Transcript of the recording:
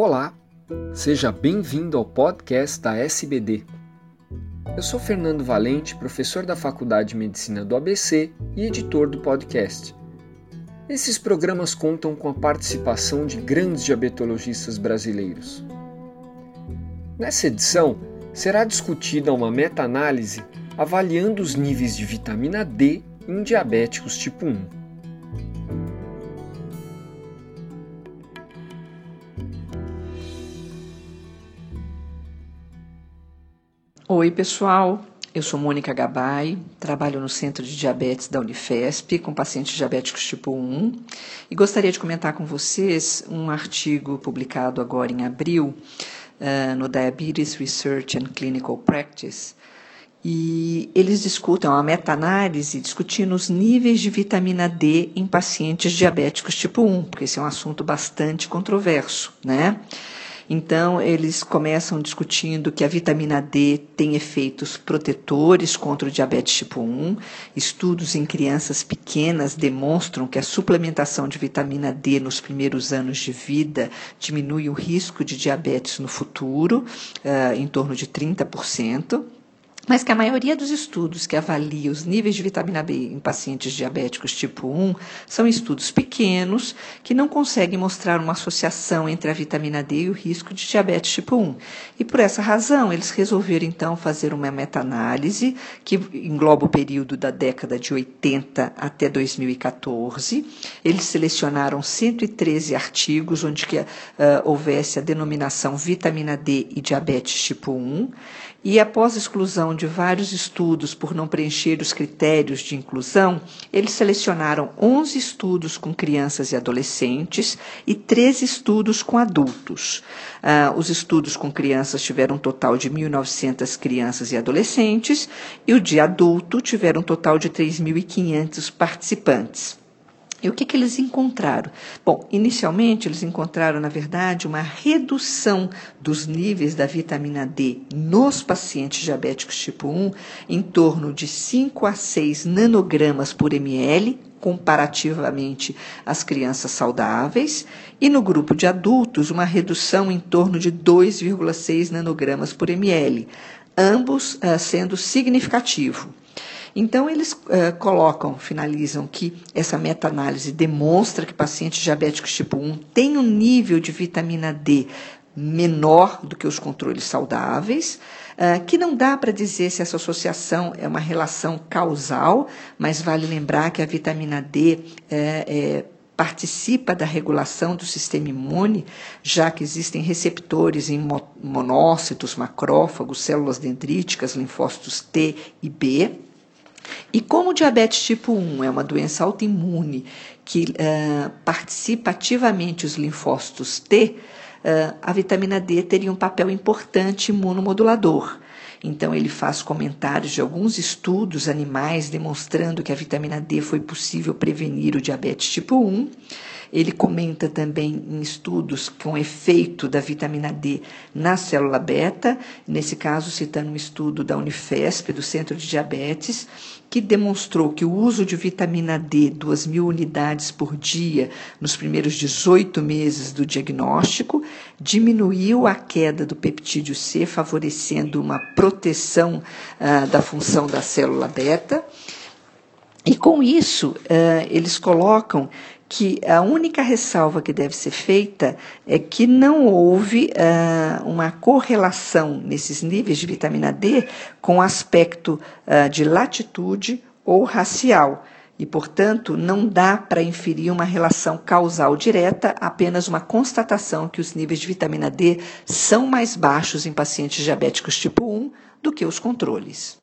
Olá, seja bem-vindo ao podcast da SBD. Eu sou Fernando Valente, professor da Faculdade de Medicina do ABC e editor do podcast. Esses programas contam com a participação de grandes diabetologistas brasileiros. Nessa edição, será discutida uma meta-análise avaliando os níveis de vitamina D em diabéticos tipo 1. Oi, pessoal. Eu sou Mônica Gabay, trabalho no Centro de Diabetes da Unifesp com pacientes diabéticos tipo 1 e gostaria de comentar com vocês um artigo publicado agora em abril uh, no Diabetes Research and Clinical Practice. E eles discutem uma meta-análise discutindo os níveis de vitamina D em pacientes diabéticos tipo 1, porque esse é um assunto bastante controverso, né? Então, eles começam discutindo que a vitamina D tem efeitos protetores contra o diabetes tipo 1. Estudos em crianças pequenas demonstram que a suplementação de vitamina D nos primeiros anos de vida diminui o risco de diabetes no futuro, uh, em torno de 30% mas que a maioria dos estudos que avaliam os níveis de vitamina B em pacientes diabéticos tipo 1 são estudos pequenos que não conseguem mostrar uma associação entre a vitamina D e o risco de diabetes tipo 1. E por essa razão, eles resolveram então fazer uma meta-análise que engloba o período da década de 80 até 2014. Eles selecionaram 113 artigos onde que, uh, houvesse a denominação vitamina D e diabetes tipo 1 e após a exclusão de vários estudos por não preencher os critérios de inclusão, eles selecionaram 11 estudos com crianças e adolescentes e 13 estudos com adultos. Ah, os estudos com crianças tiveram um total de 1.900 crianças e adolescentes e o de adulto tiveram um total de 3.500 participantes. E o que, que eles encontraram? Bom, inicialmente eles encontraram, na verdade, uma redução dos níveis da vitamina D nos pacientes diabéticos tipo 1 em torno de 5 a 6 nanogramas por ml, comparativamente às crianças saudáveis, e no grupo de adultos, uma redução em torno de 2,6 nanogramas por ml, ambos uh, sendo significativo. Então, eles uh, colocam, finalizam que essa meta-análise demonstra que pacientes diabéticos tipo 1 têm um nível de vitamina D menor do que os controles saudáveis, uh, que não dá para dizer se essa associação é uma relação causal, mas vale lembrar que a vitamina D é, é participa da regulação do sistema imune, já que existem receptores em monócitos, macrófagos, células dendríticas, linfócitos T e B. E como o diabetes tipo 1 é uma doença autoimune que uh, participa ativamente os linfócitos T, uh, a vitamina D teria um papel importante imunomodulador. Então, ele faz comentários de alguns estudos animais demonstrando que a vitamina D foi possível prevenir o diabetes tipo 1. Ele comenta também em estudos com efeito da vitamina D na célula beta, nesse caso citando um estudo da Unifesp, do Centro de Diabetes, que demonstrou que o uso de vitamina D, 2 mil unidades por dia, nos primeiros 18 meses do diagnóstico, diminuiu a queda do peptídeo C, favorecendo uma proteção uh, da função da célula beta. E com isso, uh, eles colocam que a única ressalva que deve ser feita é que não houve uh, uma correlação nesses níveis de vitamina D com aspecto uh, de latitude ou racial. E, portanto, não dá para inferir uma relação causal direta, apenas uma constatação que os níveis de vitamina D são mais baixos em pacientes diabéticos tipo 1 do que os controles.